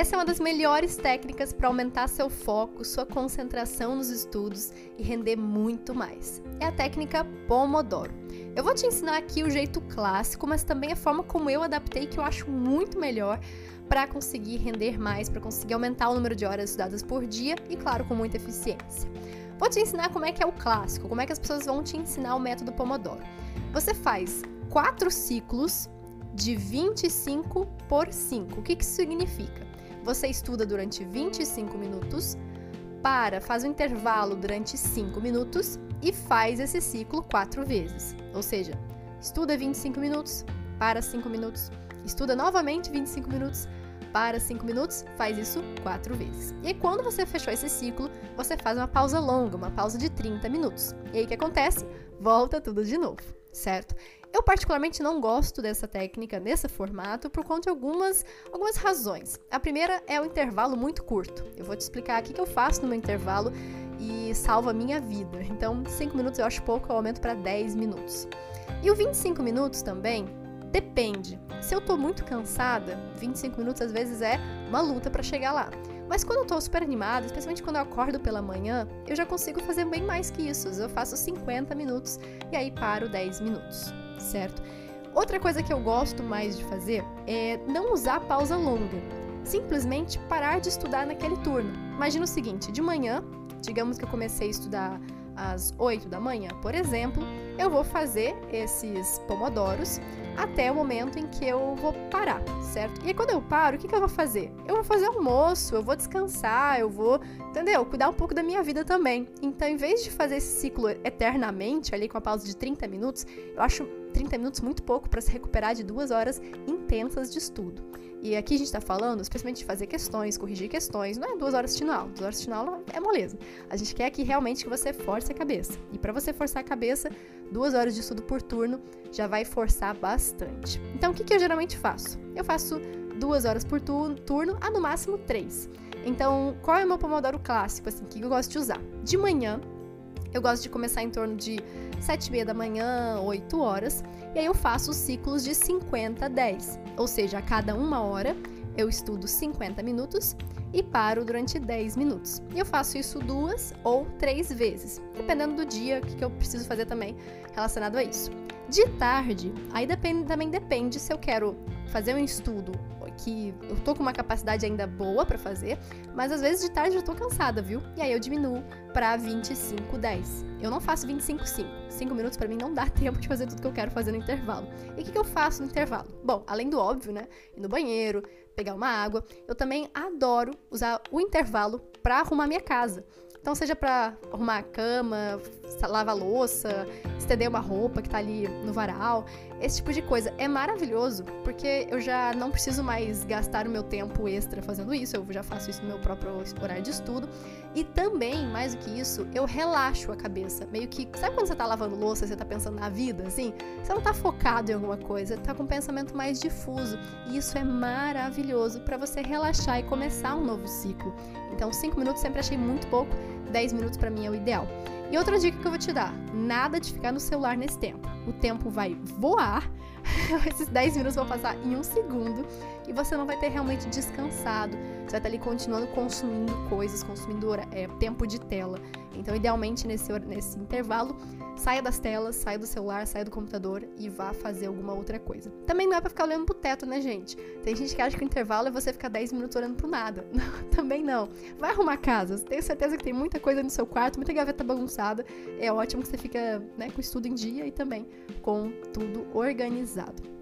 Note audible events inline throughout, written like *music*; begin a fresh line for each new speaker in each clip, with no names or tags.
Essa é uma das melhores técnicas para aumentar seu foco, sua concentração nos estudos e render muito mais. É a técnica Pomodoro. Eu vou te ensinar aqui o jeito clássico, mas também a forma como eu adaptei que eu acho muito melhor para conseguir render mais, para conseguir aumentar o número de horas estudadas por dia e, claro, com muita eficiência. Vou te ensinar como é que é o clássico, como é que as pessoas vão te ensinar o método Pomodoro. Você faz quatro ciclos de 25 por 5. O que, que isso significa? Você estuda durante 25 minutos, para, faz um intervalo durante 5 minutos e faz esse ciclo quatro vezes. Ou seja, estuda 25 minutos, para 5 minutos, estuda novamente 25 minutos, para 5 minutos, faz isso quatro vezes. E aí, quando você fechou esse ciclo, você faz uma pausa longa, uma pausa de 30 minutos. E aí, o que acontece? Volta tudo de novo, certo? Eu particularmente não gosto dessa técnica, nesse formato, por conta de algumas, algumas razões. A primeira é o intervalo muito curto. Eu vou te explicar o que eu faço no meu intervalo e salva a minha vida. Então, 5 minutos eu acho pouco, eu aumento para 10 minutos. E o 25 minutos também depende. Se eu tô muito cansada, 25 minutos às vezes é uma luta para chegar lá. Mas quando eu tô super animada, especialmente quando eu acordo pela manhã, eu já consigo fazer bem mais que isso. Eu faço 50 minutos e aí paro 10 minutos certo? Outra coisa que eu gosto mais de fazer é não usar pausa longa. Simplesmente parar de estudar naquele turno. Imagina o seguinte: de manhã, digamos que eu comecei a estudar às 8 da manhã, por exemplo, eu vou fazer esses pomodoros até o momento em que eu vou parar, certo? E aí, quando eu paro, o que, que eu vou fazer? Eu vou fazer almoço, eu vou descansar, eu vou, entendeu? Cuidar um pouco da minha vida também. Então, em vez de fazer esse ciclo eternamente, ali com a pausa de 30 minutos, eu acho 30 minutos muito pouco para se recuperar de duas horas intensas de estudo. E aqui a gente está falando, especialmente de fazer questões, corrigir questões, não é duas horas de aula. Duas horas de aula é moleza. A gente quer aqui realmente que você force a cabeça. E para você forçar a cabeça, duas horas de estudo por turno já vai forçar bastante. Então, o que, que eu geralmente faço? Eu faço duas horas por turno, a no máximo três. Então, qual é o meu Pomodoro clássico, assim, que eu gosto de usar? De manhã, eu gosto de começar em torno de 7 e meia da manhã, 8 horas, e aí eu faço ciclos de 50 a 10, ou seja, a cada uma hora eu estudo 50 minutos e paro durante 10 minutos. E eu faço isso duas ou três vezes, dependendo do dia, o que eu preciso fazer também relacionado a isso. De tarde, aí depende, também depende se eu quero fazer um estudo que eu tô com uma capacidade ainda boa para fazer, mas às vezes de tarde eu tô cansada, viu? E aí eu diminuo para 25, 10. Eu não faço 25, 5. 5 minutos para mim não dá *laughs* tempo de fazer tudo que eu quero fazer no intervalo. E o que, que eu faço no intervalo? Bom, além do óbvio, né? Ir no banheiro, pegar uma água, eu também adoro usar o intervalo para arrumar minha casa. Então, seja para arrumar a cama, lavar a louça, estender uma roupa que tá ali no varal, esse tipo de coisa é maravilhoso, porque eu já não preciso mais gastar o meu tempo extra fazendo isso, eu já faço isso no meu próprio horário de estudo. E também, mais do que isso, eu relaxo a cabeça. Meio que, sabe quando você tá lavando louça, você tá pensando na vida, assim? Você não tá focado em alguma coisa, tá com um pensamento mais difuso. E isso é maravilhoso para você relaxar e começar um novo ciclo. Então, 5 minutos sempre achei muito pouco, 10 minutos para mim é o ideal. E outra dica que eu vou te dar: nada de ficar no celular nesse tempo. O tempo vai voar, *laughs* esses 10 minutos vão passar em um segundo e você não vai ter realmente descansado. Você vai estar ali continuando consumindo coisas, consumindo é, tempo de tela. Então, idealmente, nesse, nesse intervalo, saia das telas, saia do celular, saia do computador e vá fazer alguma outra coisa. Também não é para ficar olhando pro teto, né, gente? Tem gente que acha que o intervalo é você ficar 10 minutos olhando pro nada. *laughs* Não, também não. Vai arrumar casa. Tenho certeza que tem muita coisa no seu quarto, muita gaveta bagunçada. É ótimo que você fica né, com o estudo em dia e também com tudo organizado.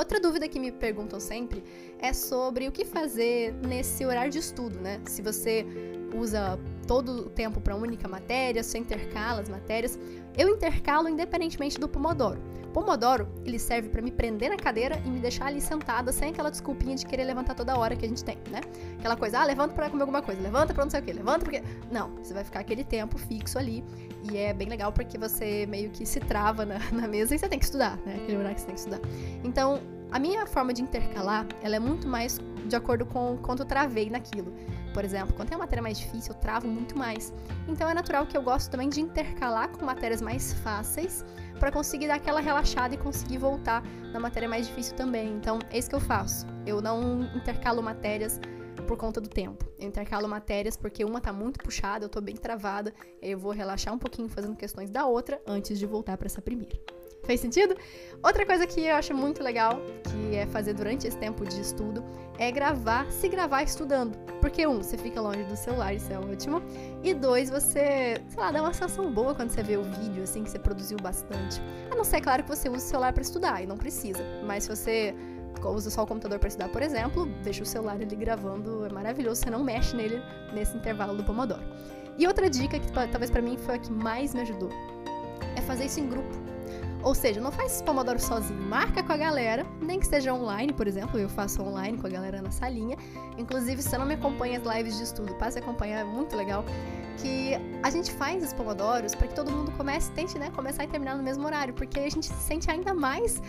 Outra dúvida que me perguntam sempre é sobre o que fazer nesse horário de estudo, né? Se você usa todo o tempo para única matéria, se intercala as matérias. Eu intercalo independentemente do Pomodoro. Pomodoro, ele serve para me prender na cadeira e me deixar ali sentada sem aquela desculpinha de querer levantar toda hora que a gente tem, né? Aquela coisa, ah, levanta para comer alguma coisa, levanta para não sei o que, levanta porque não, você vai ficar aquele tempo fixo ali e é bem legal porque você meio que se trava na, *laughs* na mesa e você tem que estudar, né? Aquele horário que você tem que estudar. Então, a minha forma de intercalar, ela é muito mais de acordo com quanto eu travei naquilo. Por exemplo, quando tem uma matéria mais difícil, eu travo muito mais. Então é natural que eu gosto também de intercalar com matérias mais fáceis para conseguir dar aquela relaxada e conseguir voltar na matéria mais difícil também. Então é isso que eu faço. Eu não intercalo matérias por conta do tempo. Eu intercalo matérias porque uma tá muito puxada, eu tô bem travada, eu vou relaxar um pouquinho fazendo questões da outra antes de voltar para essa primeira. Fez sentido? Outra coisa que eu acho muito legal, que é fazer durante esse tempo de estudo, é gravar, se gravar estudando. Porque, um, você fica longe do celular, isso é ótimo. E dois, você, sei lá, dá uma sensação boa quando você vê o vídeo, assim, que você produziu bastante. A não ser, claro, que você use o celular para estudar, e não precisa. Mas se você usa só o computador para estudar, por exemplo, deixa o celular ali gravando, é maravilhoso, você não mexe nele nesse intervalo do Pomodoro. E outra dica que talvez para mim foi a que mais me ajudou é fazer isso em grupo. Ou seja, não faz Pomodoro sozinho, marca com a galera, nem que seja online, por exemplo, eu faço online com a galera na salinha. Inclusive, se você não me acompanha as lives de estudo, passe a acompanhar, é muito legal. Que a gente faz os Pomodoros para que todo mundo comece, tente, né, começar e terminar no mesmo horário, porque a gente se sente ainda mais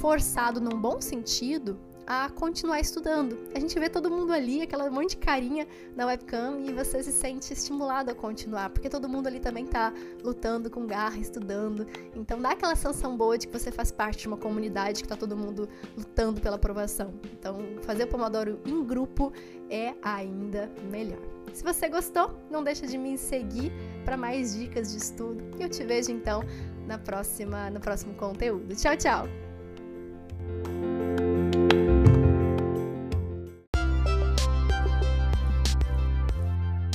forçado num bom sentido a continuar estudando. A gente vê todo mundo ali, aquela monte de carinha na webcam e você se sente estimulado a continuar, porque todo mundo ali também tá lutando com garra, estudando. Então dá aquela sensação boa de que você faz parte de uma comunidade que tá todo mundo lutando pela aprovação. Então fazer o Pomodoro em grupo é ainda melhor. Se você gostou, não deixa de me seguir para mais dicas de estudo. E eu te vejo então na próxima, no próximo conteúdo. Tchau, tchau.